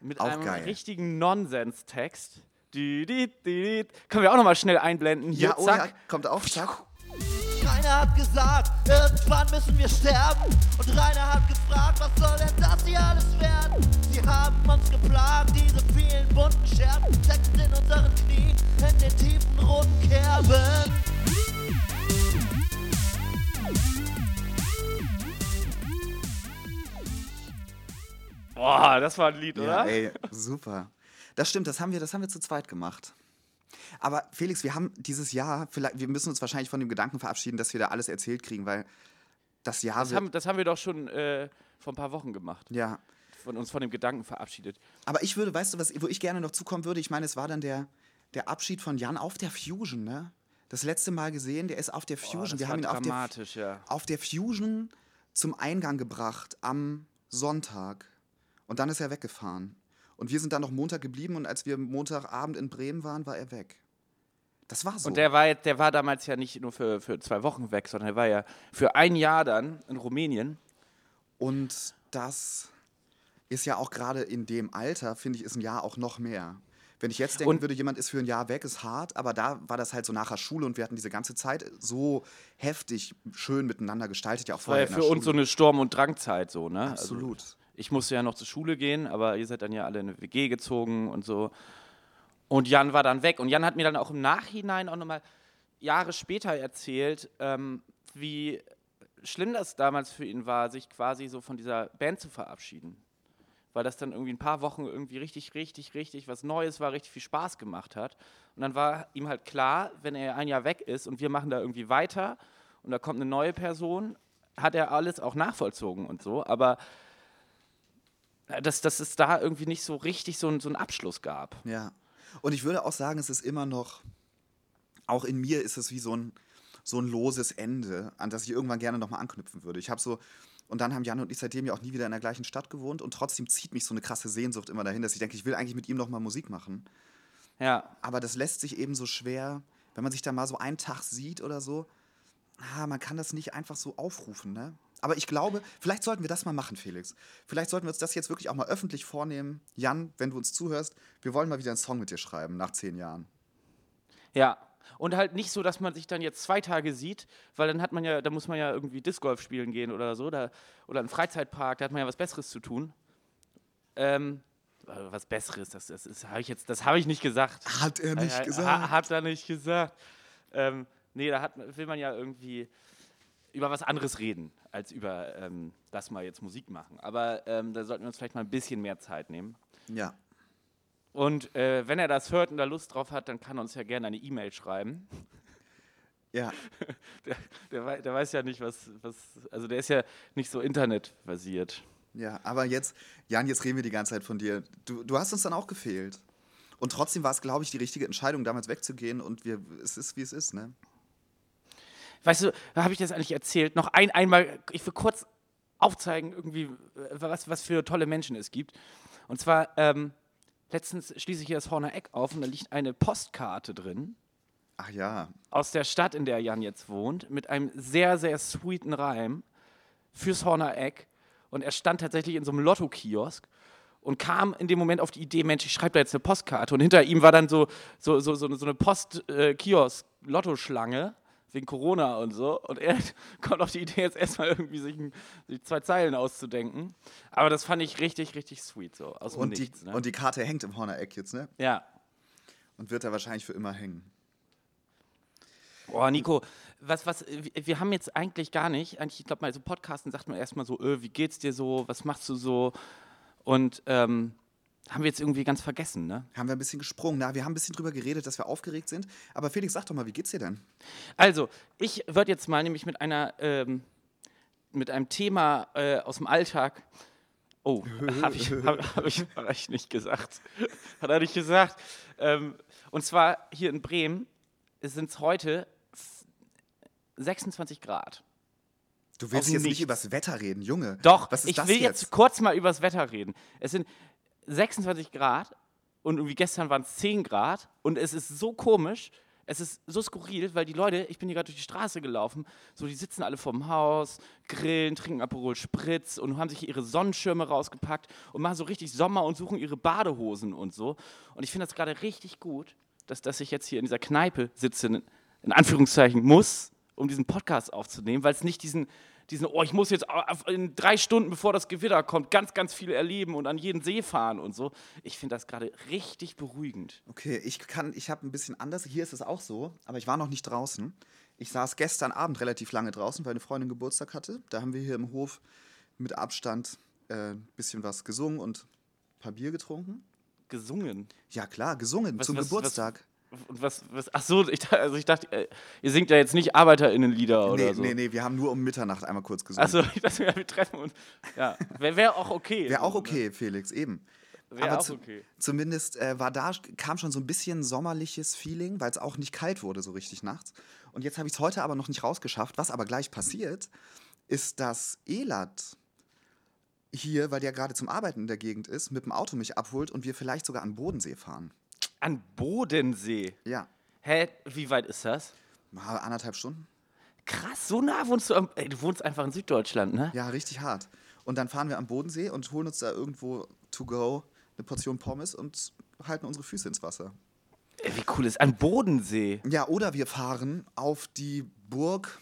Mit Auch einem geil. richtigen Nonsens-Text. Können wir auch nochmal schnell einblenden? Hier, ja, oh ja, zack. kommt auch, zack. Rainer hat gesagt, irgendwann müssen wir sterben. Und Rainer hat gefragt, was soll denn das hier alles werden? Sie haben uns geplagt, diese vielen bunten Scherben stecken in unseren Knien, in den tiefen roten Kerben. Boah, das war ein Lied, Ja, oder? ey, super. Das stimmt, das haben wir, das haben wir zu zweit gemacht. Aber Felix, wir haben dieses Jahr, vielleicht, wir müssen uns wahrscheinlich von dem Gedanken verabschieden, dass wir da alles erzählt kriegen, weil das Jahr Das haben, das haben wir doch schon äh, vor ein paar Wochen gemacht. ja. Von uns von dem Gedanken verabschiedet. Aber ich würde, weißt du, was, wo ich gerne noch zukommen würde? Ich meine, es war dann der, der Abschied von Jan auf der Fusion, ne? Das letzte Mal gesehen, der ist auf der Fusion. das wir war haben ihn auf der, dramatisch, ja. auf der Fusion zum Eingang gebracht am Sonntag. Und dann ist er weggefahren. Und wir sind dann noch Montag geblieben und als wir Montagabend in Bremen waren, war er weg. Das war so. Und der war, der war damals ja nicht nur für, für zwei Wochen weg, sondern er war ja für ein Jahr dann in Rumänien. Und das ist ja auch gerade in dem Alter, finde ich, ist ein Jahr auch noch mehr. Wenn ich jetzt denken Und- würde, jemand ist für ein Jahr weg, ist hart, aber da war das halt so nach der Schule und wir hatten diese ganze Zeit so heftig schön miteinander gestaltet, ja auch Das war ja vorher für uns so eine Sturm- und Drangzeit so, ne? Absolut. Also, ich musste ja noch zur Schule gehen, aber ihr seid dann ja alle in eine WG gezogen und so. Und Jan war dann weg. Und Jan hat mir dann auch im Nachhinein auch nochmal Jahre später erzählt, ähm, wie schlimm das damals für ihn war, sich quasi so von dieser Band zu verabschieden. Weil das dann irgendwie ein paar Wochen irgendwie richtig, richtig, richtig was Neues war, richtig viel Spaß gemacht hat. Und dann war ihm halt klar, wenn er ein Jahr weg ist und wir machen da irgendwie weiter und da kommt eine neue Person, hat er alles auch nachvollzogen und so. Aber dass, dass es da irgendwie nicht so richtig so, so einen Abschluss gab. Ja. Und ich würde auch sagen, es ist immer noch, auch in mir ist es wie so ein, so ein loses Ende, an das ich irgendwann gerne nochmal anknüpfen würde. Ich habe so, und dann haben Jan und ich seitdem ja auch nie wieder in der gleichen Stadt gewohnt und trotzdem zieht mich so eine krasse Sehnsucht immer dahin, dass ich denke, ich will eigentlich mit ihm nochmal Musik machen. Ja, Aber das lässt sich eben so schwer, wenn man sich da mal so einen Tag sieht oder so, ah, man kann das nicht einfach so aufrufen, ne? Aber ich glaube, vielleicht sollten wir das mal machen, Felix. Vielleicht sollten wir uns das jetzt wirklich auch mal öffentlich vornehmen. Jan, wenn du uns zuhörst, wir wollen mal wieder einen Song mit dir schreiben nach zehn Jahren. ja. Und halt nicht so, dass man sich dann jetzt zwei Tage sieht, weil dann hat man ja, da muss man ja irgendwie Disc Golf spielen gehen oder so, da, oder einen Freizeitpark, da hat man ja was Besseres zu tun. Ähm, äh, was Besseres, das, das, ist- habe ich jetzt, das habe ich nicht gesagt. Hat er nicht Äh, gesagt. Ha, hat er nicht gesagt. Ähm, nee, da hat, will man ja irgendwie über was anderes reden, als über ähm, das mal jetzt Musik machen. Aber ähm, da sollten wir uns vielleicht mal ein bisschen mehr Zeit nehmen. Ja. Und äh, wenn er das hört und da Lust drauf hat, dann kann er uns ja gerne eine E-Mail schreiben. Ja. *laughs* Der, der, der weiß ja nicht, was, was. Also der ist ja nicht so internetbasiert. Ja, aber jetzt, Jan, jetzt reden wir die ganze Zeit von dir. Du, du hast uns dann auch gefehlt. Und trotzdem war es, glaube ich, die richtige Entscheidung, damals wegzugehen. Und wir, es ist, wie es ist, ne? Weißt du, habe ich das eigentlich erzählt? Noch ein, einmal, ich will kurz aufzeigen, irgendwie, äh, was, was für tolle Menschen es gibt. Und zwar, ähm, letztens schließe ich hier das Horner Eck auf und da liegt eine Postkarte drin Ach ja. aus der Stadt, in der Jan jetzt wohnt, mit einem sehr, sehr sweeten Reim fürs Horner Eck. Und er stand tatsächlich in so einem Lotto-Kiosk und kam in dem Moment auf die Idee, Mensch, ich schreibe da jetzt eine Postkarte. Und hinter ihm war dann so, so, so, so, so eine Post-Kiosk-Lottoschlange wegen Corona und so. Und er *laughs* kommt auf die Idee, jetzt erstmal irgendwie sich, ein, sich zwei Zeilen auszudenken. Aber das fand ich richtig, richtig sweet, so aus Und die, Nichts. Ne? und die Karte hängt im Horner Eck jetzt, ne? ja. Und wird da wahrscheinlich für immer hängen. Boah, Nico, was, was, wir haben jetzt eigentlich gar nicht, eigentlich, ich glaube, mal so Podcasten sagt man erstmal so, äh, wie geht's dir so, was machst du so? Und ähm, Haben wir jetzt irgendwie ganz vergessen, ne? Haben wir ein bisschen gesprungen. Na, wir haben ein bisschen drüber geredet, dass wir aufgeregt sind. Aber Felix, sag doch mal, wie geht's dir denn? Also, ich würde jetzt mal nämlich mit einer, ähm, mit einem Thema äh, aus dem Alltag. Oh, *laughs* habe ich, hab, hab ich, hab ich nicht gesagt. *laughs* Hat er nicht gesagt. Ähm, und zwar hier in Bremen sind es heute 26 Grad. Du willst jetzt nicht Nichts. übers Wetter reden, Junge. Doch, Was ist ich will jetzt? jetzt kurz mal übers Wetter reden. Es sind 26 Grad und irgendwie gestern waren es 10 Grad und es ist so komisch, es ist so skurril, weil die Leute, ich bin hier gerade durch die Straße gelaufen, so die sitzen alle vorm Haus, grillen, trinken Aperol Spritz und haben sich ihre Sonnenschirme rausgepackt und machen so richtig Sommer und suchen ihre Badehosen und so. Und ich finde das gerade richtig gut, dass, dass ich jetzt hier in dieser Kneipe sitze, in, in Anführungszeichen muss, um diesen Podcast aufzunehmen, weil es nicht diesen, diesen, oh, ich muss jetzt in drei Stunden, bevor das Gewitter kommt, ganz, ganz viel erleben und an jeden See fahren und so. Ich finde das gerade richtig beruhigend. Okay, ich kann, ich habe ein bisschen anders. Hier ist es auch so, aber ich war noch nicht draußen. Ich saß gestern Abend relativ lange draußen, weil eine Freundin Geburtstag hatte. Da haben wir hier im Hof mit Abstand ein äh, bisschen was gesungen und ein paar Bier getrunken. Gesungen. Ja, klar, gesungen Was- zum was- Geburtstag. Was, was, ach so, ich, dachte- also ich dachte, äh, ihr singt ja jetzt nicht ArbeiterInnenlieder oder nee, so. nee, nee, wir haben nur um Mitternacht einmal kurz gesungen. Achso, ich dachte, ja, wir treffen uns. Ja, wäre wär auch okay. Wäre auch okay, Felix, eben. Wäre Aber auch zu- okay. Zumindest äh, war da, kam schon so ein bisschen sommerliches Feeling, weil es auch nicht kalt wurde so richtig nachts. Und jetzt habe ich es heute aber noch nicht rausgeschafft. Was aber gleich passiert, ist, dass Elat hier, weil der gerade zum Arbeiten in der Gegend ist, mit dem Auto mich abholt und wir vielleicht sogar an den Bodensee fahren. An Bodensee. Ja, Hä, wie weit ist das? mal anderthalb Stunden. Krass, so nah wohnst du am, ey, du wohnst einfach in Süddeutschland, ne? Ja, richtig hart. Und dann fahren wir am Bodensee und holen uns da irgendwo to go eine Portion Pommes und halten unsere Füße ins Wasser. Ey, wie cool ist an Bodensee? Ja, oder wir fahren auf die Burg.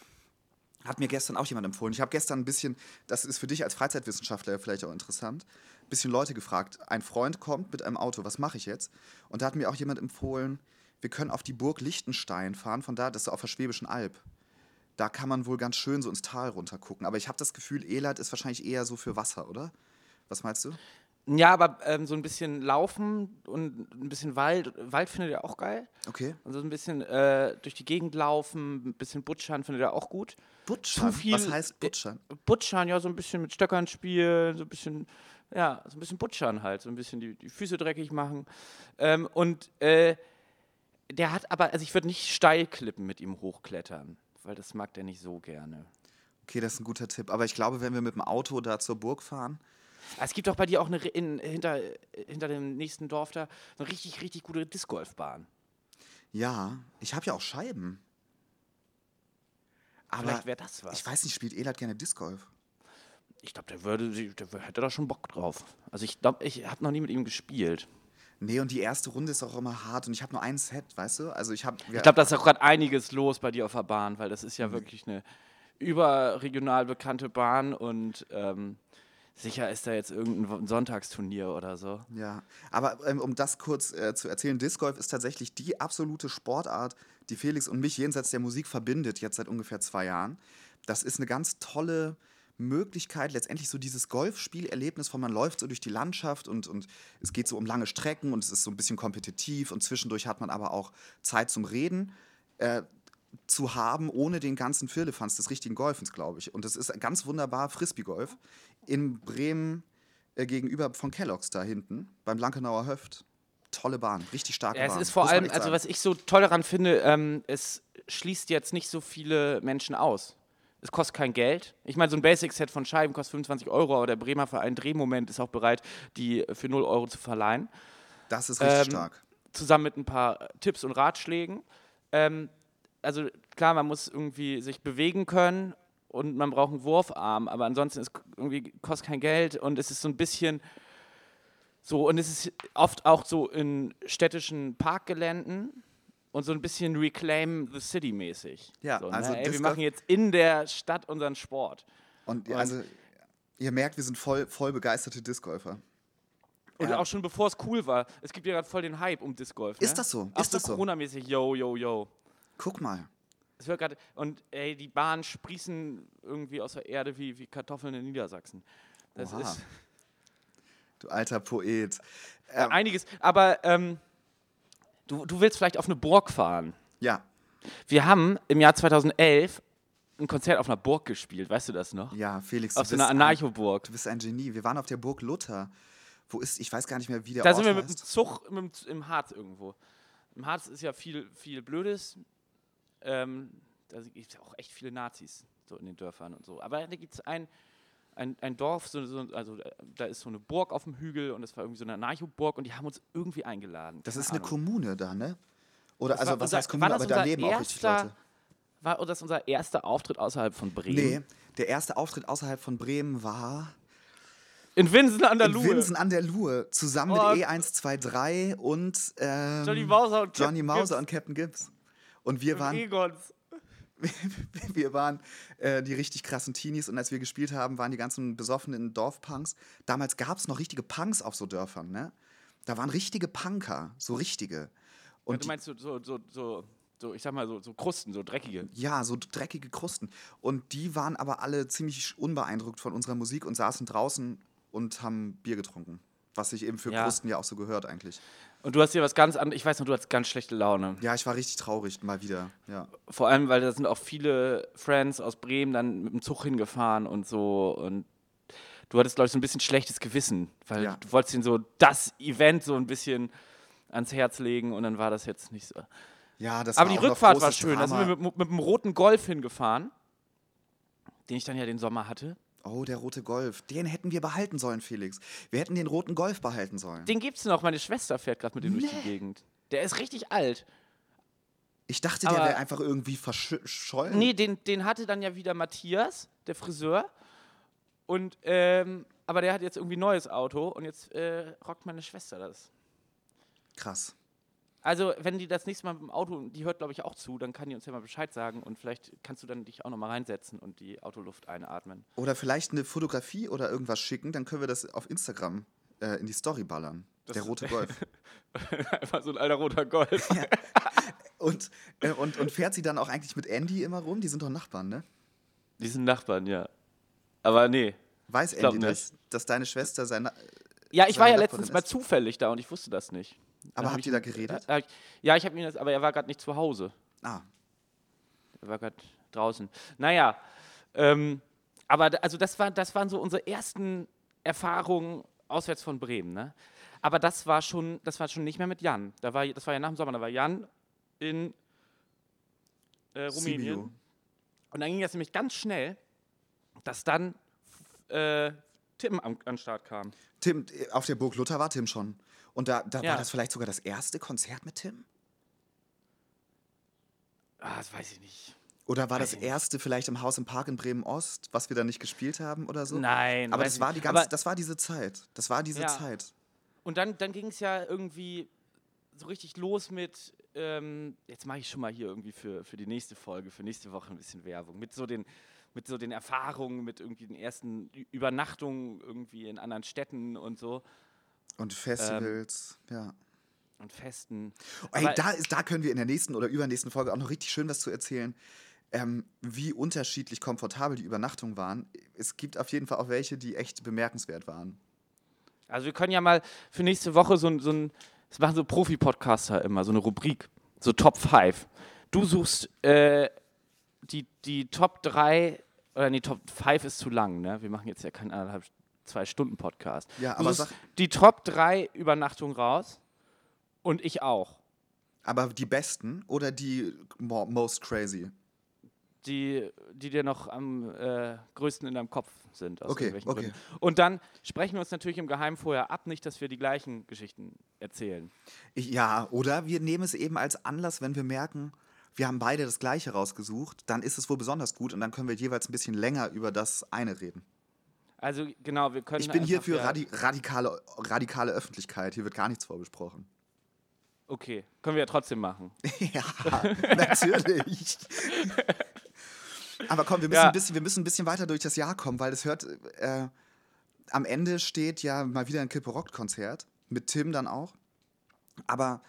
Hat mir gestern auch jemand empfohlen. Ich habe gestern ein bisschen, das ist für dich als Freizeitwissenschaftler vielleicht auch interessant, ein bisschen Leute gefragt. Ein Freund kommt mit einem Auto, was mache ich jetzt? Und da hat mir auch jemand empfohlen, wir können auf die Burg Liechtenstein fahren, von da, das ist auf der Schwäbischen Alb. Da kann man wohl ganz schön so ins Tal runter gucken. Aber ich habe das Gefühl, Elat ist wahrscheinlich eher so für Wasser, oder? Was meinst du? Ja, aber ähm, so ein bisschen laufen und ein bisschen Wald. Wald findet ihr auch geil. Okay. Also ein bisschen äh, durch die Gegend laufen, ein bisschen Butschern findet ihr auch gut. Butschern. viel- Was heißt Butschern? Butschern, ja, so ein bisschen mit Stöckern spielen, so ein bisschen, ja, so ein bisschen Butschern halt, so ein bisschen die, die Füße dreckig machen. Ähm, und äh, der hat aber, also ich würde nicht Steilklippen mit ihm hochklettern, weil das mag der nicht so gerne. Okay, das ist ein guter Tipp. Aber ich glaube, wenn wir mit dem Auto da zur Burg fahren, Es gibt auch bei dir auch eine, in, hinter, hinter dem nächsten Dorf da eine richtig, richtig gute Discgolfbahn. ja, ich habe ja auch Scheiben. Aber Vielleicht wäre das was. ich weiß nicht, spielt Elat gerne Disc Golf? Ich glaube, der würde, der hätte da schon Bock drauf. Also ich glaube, ich habe noch nie mit ihm gespielt. Nee, und die erste Runde ist auch immer hart und ich habe nur ein Set, weißt du? Also ich habe Ich glaube, da ist auch gerade einiges los bei dir auf der Bahn, weil das ist Mhm. ja wirklich eine überregional bekannte Bahn und ähm, sicher ist da jetzt irgendein Sonntagsturnier oder so. Ja, aber ähm, um das kurz äh, zu erzählen, Disc Golf ist tatsächlich die absolute Sportart, die Felix und mich jenseits der Musik verbindet, jetzt seit ungefähr zwei Jahren. Das ist eine ganz tolle Möglichkeit, letztendlich so dieses Golfspielerlebnis von man läuft so durch die Landschaft und, und es geht so um lange Strecken und es ist so ein bisschen kompetitiv und zwischendurch hat man aber auch Zeit zum Reden. Äh, zu haben, ohne den ganzen Firlefanz des richtigen Golfens, glaube ich. Und das ist ganz wunderbar Frisbee-Golf in Bremen äh, gegenüber von Kellogg's da hinten, beim Lankenauer Höft. Tolle Bahn, richtig starke Ja, es Bahn. ist vor allem, also was ich so toll daran finde, ähm, es schließt jetzt nicht so viele Menschen aus. Es kostet kein Geld. Ich meine, so ein Basic-Set von Scheiben kostet 25 Euro, aber der Bremer Verein Drehmoment ist auch bereit, die für 0 Euro zu verleihen. Das ist richtig ähm, stark. zusammen mit ein paar Tipps und Ratschlägen. Ähm, also klar, man muss irgendwie sich bewegen können und man braucht einen Wurfarm, aber ansonsten ist irgendwie kostet kein Geld und es ist so ein bisschen so und es ist oft auch so in städtischen Parkgeländen und so ein bisschen Reclaim the City mäßig. Ja, so, also ne? Ey, wir machen jetzt in der Stadt unseren Sport. Und also, ihr merkt, wir sind voll, voll begeisterte Discgolfer. Und Ja. auch schon bevor es cool war. Es gibt ja gerade voll den Hype um Disc Golf. Ne? Ist das so? Auch Ist das so? Corona-mäßig, yo, yo, yo. Guck mal. Es wird gerade und ey, die Bahnen sprießen irgendwie aus der Erde wie, wie Kartoffeln in Niedersachsen. Das Oha. ist Du alter Poet. Ja, einiges. Aber ähm, du, du willst vielleicht auf eine Burg fahren. Ja, Wir haben im Jahr 2011 ein Konzert auf einer Burg gespielt, weißt du das noch? ja, Felix. Auf so einer bist ein- Anarcho-Burg. Du bist ein Genie. Wir waren auf der Burg Luther. Wo ist, ich weiß gar nicht mehr, wie der Da Ort sind wir mit dem heißt. Zug mit dem, im Harz irgendwo. Im Harz ist ja viel, viel Blödes. Ähm, da gibt es ja auch echt viele Nazis so in den Dörfern und so. Aber da gibt es ein, ein, ein Dorf, so, so, also da ist so eine Burg auf dem Hügel und das war irgendwie so eine Anarcho-Burg und die haben uns irgendwie eingeladen. Das ist eine Ahnung. Kommune da, ne? Oder, Das also, war was unser- heißt Kommune? Aber da leben auch richtig Leute. War das unser erster Auftritt außerhalb von Bremen? Nee, der erste Auftritt außerhalb von Bremen war In Winsen an der in Luhe. Winsen an der Luhe, zusammen Oh. mit E123 und ähm, Johnny Mauser und Johnny Mauser Gibbs. und Captain Gibbs. Und wir waren, Egons. *laughs* wir waren äh, die richtig krassen Teenies und als wir gespielt haben, waren die ganzen besoffenen Dorfpunks. Damals gab es noch richtige Punks auf so Dörfern, ne? Da waren richtige Punker, so richtige. Und Und du meinst so, so, so, so, so, ich sag mal, so, so Krusten, so dreckige. Ja, so dreckige Krusten. Und die waren aber alle ziemlich unbeeindruckt von unserer Musik und saßen draußen und haben Bier getrunken. Was sich eben für Ja. Krusten ja auch so gehört eigentlich. Und du hast hier was ganz anderes, ich weiß noch, du hattest ganz schlechte Laune. Ja, ich war richtig traurig, mal wieder. Ja. Vor allem, weil da sind auch viele Friends aus Bremen dann mit dem Zug hingefahren und so. Und du hattest, glaube ich, so ein bisschen schlechtes Gewissen, weil Ja. du wolltest ihnen so das Event so ein bisschen ans Herz legen und dann war das jetzt nicht so. Ja, das Aber war die Rückfahrt war schön. Da sind Drama. wir mit, mit dem roten Golf hingefahren, den ich dann ja den Sommer hatte. Oh, der rote Golf. Den hätten wir behalten sollen, Felix. Wir hätten den roten Golf behalten sollen. Den gibt's noch. Meine Schwester fährt gerade mit dem durch die Gegend. Der ist richtig alt. Ich dachte, der Aber- wäre einfach irgendwie verschollen. Nee, den, den hatte dann ja wieder Matthias, der Friseur. Und, ähm, aber der hat jetzt irgendwie ein neues Auto und jetzt äh, rockt meine Schwester das. Krass. Also, wenn die das nächste Mal mit dem Auto, die hört, glaube ich, auch zu, dann kann die uns ja mal Bescheid sagen und vielleicht kannst du dann dich auch noch mal reinsetzen und die Autoluft einatmen. Oder vielleicht eine Fotografie oder irgendwas schicken, dann können wir das auf Instagram äh, in die Story ballern. der rote Golf. *laughs* Einfach so ein alter roter Golf. Und, äh, und, und fährt sie dann auch eigentlich mit Andy immer rum? Die sind doch Nachbarn, ne? Die sind Nachbarn, ja. Aber nee. Weiß Andy nicht. das, dass deine Schwester sein. Ja, ich war ja Nachbarin letztens mal ist. zufällig da und ich wusste das nicht. Aber habt ihr da geredet? Äh, äh, ja, ich habe ihn das, aber er war gerade nicht zu Hause. Ah, Er war gerade draußen. Naja, ähm, aber also das, war, das waren so unsere ersten Erfahrungen auswärts von Bremen. Ne? Aber das war schon, das war schon nicht mehr mit Jan. Da war, das war ja nach dem Sommer, da war Jan in äh, Rumänien. Sibiu. Und dann ging das nämlich ganz schnell, dass dann äh, Tim am, an den Start kam. Tim, äh, auf der Burg Luther war Tim schon. Und da, da Ja. war das vielleicht sogar das erste Konzert mit Tim? Ah, das weiß ich nicht. Oder war Weiß das erste vielleicht im Haus im Park in Bremen Ost, was wir da nicht gespielt haben oder so? Nein, Aber das war die ganze, Aber- das war diese Zeit. Das war diese Ja. Zeit. Und dann, dann ging es ja irgendwie so richtig los mit, ähm, jetzt mache ich schon mal hier irgendwie für, für die nächste Folge, für nächste Woche ein bisschen Werbung, mit so den, mit so den Erfahrungen, mit irgendwie den ersten Übernachtungen irgendwie in anderen Städten und so Und Festivals, ja. und Festen. Ey, Aber- da, ist, da können wir in der nächsten oder übernächsten Folge auch noch richtig schön was zu erzählen, ähm, wie unterschiedlich komfortabel die Übernachtungen waren. Es gibt auf jeden Fall auch welche, die echt bemerkenswert waren. Also wir können ja mal für nächste Woche so ein, so ein das machen so Profi-Podcaster immer, so eine Rubrik, so Top 5. Du suchst äh, die, die Top 3, oder nee, Top 5 ist zu lang, ne? Wir machen jetzt ja keinen anderthalb, zwei Stunden Podcast. Ja, aber sag- die Top 3 Übernachtungen raus und ich auch. Aber die besten oder die mo most crazy? Die, die dir noch am äh, größten in deinem Kopf sind. Aus Okay, irgendwelchen okay. Gründen. Und dann sprechen wir uns natürlich im Geheimen vorher ab, nicht, dass wir die gleichen Geschichten erzählen. Ja, oder wir nehmen es eben als Anlass, wenn wir merken, wir haben beide das Gleiche rausgesucht, dann ist es wohl besonders gut und dann können wir jeweils ein bisschen länger über das eine reden. Also genau, wir können. Ich bin hier für radi radikale, radikale Öffentlichkeit. Hier wird gar nichts vorbesprochen. Okay, können wir ja trotzdem machen. *laughs* ja, natürlich. Aber komm, wir müssen, Ja. ein bisschen, wir müssen ein bisschen weiter durch das Jahr kommen, weil es hört, äh, am Ende steht ja mal wieder ein Kippe Rock-Konzert, mit Tim dann auch. Aber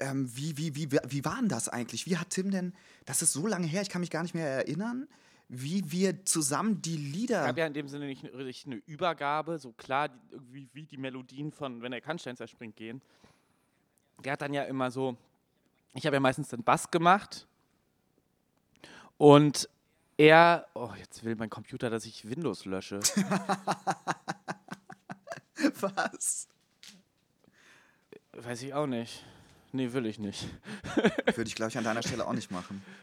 ähm, wie, wie, wie, wie war denn das eigentlich? Wie hat Tim denn, das ist so lange her, ich kann mich gar nicht mehr erinnern. Wie wir zusammen die Es Lieder. gab ja in dem Sinne nicht richtig eine Übergabe, so klar, irgendwie wie die Melodien von Wenn der Kannstein zerspringt gehen. Der hat dann ja immer so, ich habe ja meistens den Bass gemacht und er, oh, jetzt will mein Computer, dass ich Windows lösche. *laughs* Was? Weiß ich auch nicht. Nee, will ich nicht. Würde ich, glaube ich, an deiner Stelle auch nicht machen. *laughs*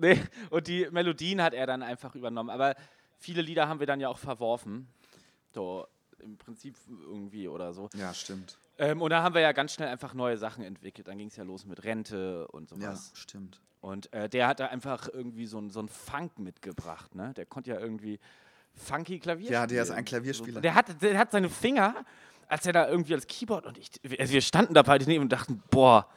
Nee, und die Melodien hat er dann einfach übernommen. Aber viele Lieder haben wir dann ja auch verworfen. So, im Prinzip irgendwie oder so. Ja, stimmt. Ähm, und da haben wir ja ganz schnell einfach neue Sachen entwickelt. Dann ging es ja los mit Rente und Ja, sowas. stimmt. Und äh, der hat da einfach irgendwie so ein so Funk mitgebracht. Ne? Der konnte ja irgendwie funky Klavier Ja, der ist spielen. ein Klavierspieler. Der, hat, der hat seine Finger, als er da irgendwie als Keyboard und ich, also wir standen da beide neben und dachten, boah,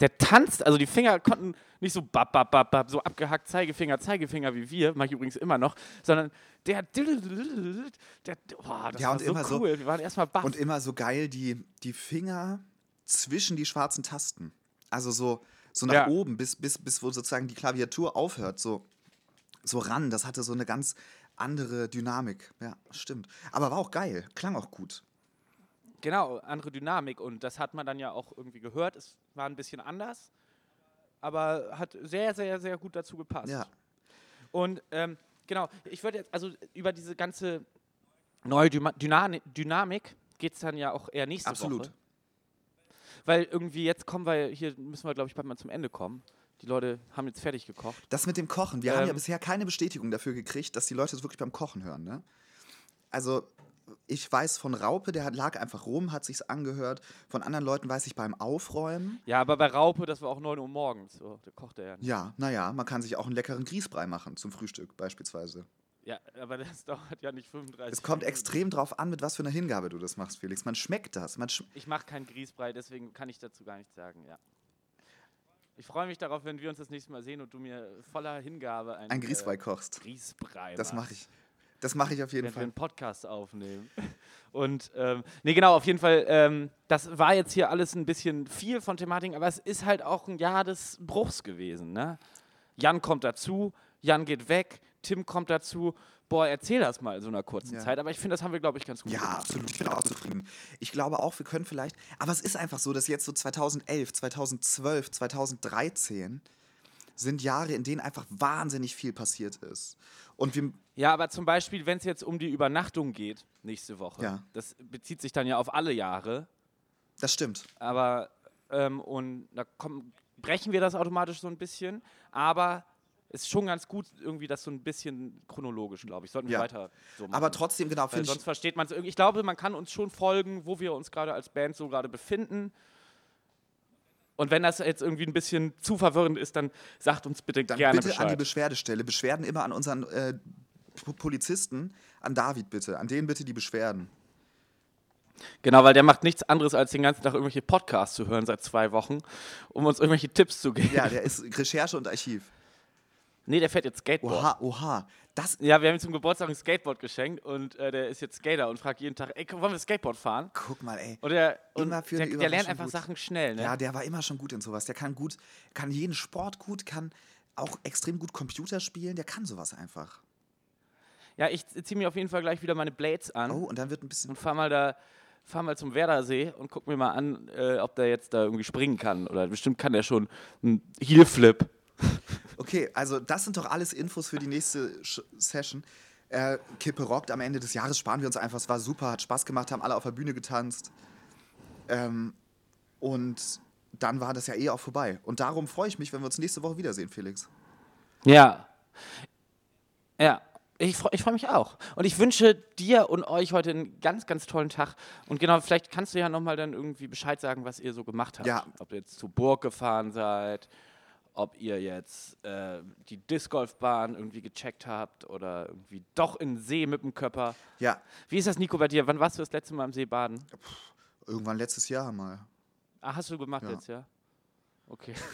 der tanzt, also die Finger konnten nicht so bap, bap, bap, bap, so abgehackt Zeigefinger, Zeigefinger wie wir, mache ich übrigens immer noch, sondern der, der boah, das Ja, war und so immer so- cool. wir waren erstmal baff. Und immer so geil die, die Finger zwischen die schwarzen Tasten. Also so, so nach Ja. oben, bis, bis, bis wo sozusagen die Klaviatur aufhört, so, so ran. Das hatte so eine ganz andere Dynamik. Ja, stimmt. Aber war auch geil, klang auch gut. Genau, andere Dynamik und das hat man dann ja auch irgendwie gehört. Es war ein bisschen anders, aber hat sehr, sehr, sehr gut dazu gepasst. Ja. Und ähm, genau, ich würde jetzt, also über diese ganze neue Dynani- Dynamik geht es dann ja auch eher nächste Absolut. Woche. Weil irgendwie jetzt kommen wir, hier müssen wir glaube ich bald mal zum Ende kommen. Die Leute haben jetzt fertig gekocht. Das mit dem Kochen, wir haben ja Ähm. bisher keine Bestätigung dafür gekriegt, dass die Leute es wirklich beim Kochen hören. Ne? Also, ich weiß von Raupe, der hat, lag einfach rum, hat sich's angehört. Von anderen Leuten weiß ich beim Aufräumen. Ja, aber bei Raupe, das war auch 9 Uhr morgens. So, da kocht er ja nicht. Ja, naja, man kann sich auch einen leckeren Grießbrei machen zum Frühstück beispielsweise. Ja, aber das *laughs* dauert ja nicht 35 Es kommt Minuten. extrem drauf an, mit was für einer Hingabe du das machst, Felix. Man schmeckt das. Man sch Ich mache keinen Grießbrei, deswegen kann ich dazu gar nichts sagen, ja. Ich freue mich darauf, wenn wir uns das nächste Mal sehen und du mir voller Hingabe einen, ein Grießbrei äh, kochst. Grießbrei Das mache ich. Das mache ich auf jeden Wenn wir Fall. einen Podcast aufnehmen. *laughs* Und, ähm, nee, genau, auf jeden Fall, ähm, das war jetzt hier alles ein bisschen viel von Thematiken, aber es ist halt auch ein Jahr des Bruchs gewesen, ne? Jan kommt dazu, Jan geht weg, Tim kommt dazu. Boah, erzähl das mal in so einer kurzen Ja. Zeit, aber ich finde, das haben wir, glaube ich, ganz gut Ja, gemacht. absolut. Ich bin auch zufrieden. Ich glaube auch, wir können vielleicht. Aber es ist einfach so, dass jetzt so 2011, 2012, 2013 sind Jahre, in denen einfach wahnsinnig viel passiert ist. Und wir. Ja, aber zum Beispiel, wenn es jetzt um die Übernachtung geht, nächste Woche, Ja. das bezieht sich dann ja auf alle Jahre, Das stimmt. aber ähm, und da kommen, brechen wir das automatisch so ein bisschen, aber es ist schon ganz gut, irgendwie das so ein bisschen chronologisch, glaube ich. Sollten wir Ja. weiter so machen. Aber trotzdem, genau, finde sonst ich. versteht man es irgendwie. Ich glaube, man kann uns schon folgen, wo wir uns gerade als Band so gerade befinden. Und wenn das jetzt irgendwie ein bisschen zu verwirrend ist, dann sagt uns bitte Dann gerne bitte an die Bescheid. Beschwerdestelle. Beschwerden immer an unseren äh, Polizisten, an David bitte. An den bitte die Beschwerden. Genau, weil der macht nichts anderes, als den ganzen Tag irgendwelche Podcasts zu hören seit zwei Wochen, um uns irgendwelche Tipps zu geben. Ja, der ist Recherche und Archiv. Nee, der fährt jetzt Skateboard. Oha, oha. Das. Ja, wir haben ihm zum Geburtstag ein Skateboard geschenkt und äh, der ist jetzt Skater und fragt jeden Tag, ey, wollen wir Skateboard fahren? Guck mal, ey. Und, der, und der, der lernt einfach gut. Sachen schnell, ne? Ja, der war immer schon gut in sowas. Der kann gut, kann jeden Sport gut, kann auch extrem gut Computer spielen. Der kann sowas einfach. Ja, ich ziehe mir auf jeden Fall gleich wieder meine Blades an Oh, und dann wird ein bisschen. und fahr mal da, fahr mal zum Werdersee und guck mir mal an, äh, ob der jetzt da irgendwie springen kann. Oder bestimmt kann der schon einen Heelflip. Okay, also das sind doch alles Infos für die nächste Sch Session. Äh, Kippe rockt am Ende des Jahres, sparen wir uns einfach. Es war super, hat Spaß gemacht, haben alle auf der Bühne getanzt. Ähm, und dann war das ja eh auch vorbei. Und darum freue ich mich, wenn wir uns nächste Woche wiedersehen, Felix. Ja. Ja. Ich freue freu mich auch. Und ich wünsche dir und euch heute einen ganz, ganz tollen Tag. Und genau, vielleicht kannst du ja nochmal dann irgendwie Bescheid sagen, was ihr so gemacht habt. Ja. Ob ihr jetzt zur Burg gefahren seid, ob ihr jetzt äh, die Discgolfbahn irgendwie gecheckt habt oder irgendwie doch in den See mit dem Körper. Ja, Wie ist das, Nico, bei dir? Wann warst du das letzte Mal am See baden? irgendwann letztes Jahr mal. Ah, hast du gemacht Ja. jetzt, ja? Okay. *laughs*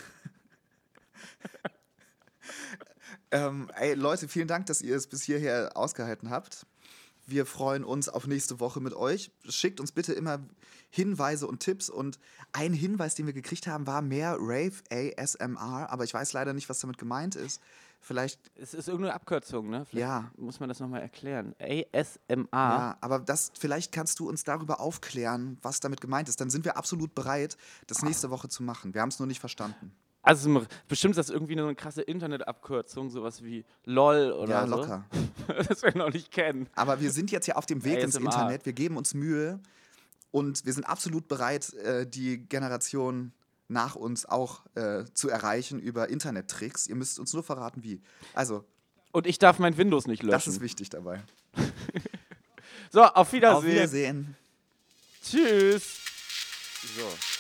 Ähm, ey, Leute, vielen Dank, dass ihr es bis hierher ausgehalten habt. Wir freuen uns auf nächste Woche mit euch. Schickt uns bitte immer Hinweise und Tipps. Und ein Hinweis, den wir gekriegt haben, war mehr Rave ASMR. Aber ich weiß leider nicht, was damit gemeint ist. Vielleicht, Es ist irgendeine Abkürzung, ne? Vielleicht Ja. muss man das nochmal erklären. ASMR. ja, aber das, vielleicht kannst du uns darüber aufklären, was damit gemeint ist. Dann sind wir absolut bereit, das nächste Woche zu machen. Wir haben es nur nicht verstanden. Also bestimmt ist das irgendwie eine krasse Internetabkürzung, sowas wie LOL oder Ja, so. locker. *laughs* das wir noch nicht kennen. Aber wir sind jetzt ja auf dem Weg ins ASMR. Internet. Wir geben uns Mühe und wir sind absolut bereit, äh, die Generation nach uns auch äh, zu erreichen über Internettricks. Ihr müsst uns nur verraten, wie. Also, Und ich darf mein Windows nicht löschen. das ist wichtig dabei. *laughs* so, auf Wiedersehen. Auf Wiedersehen. Tschüss. So.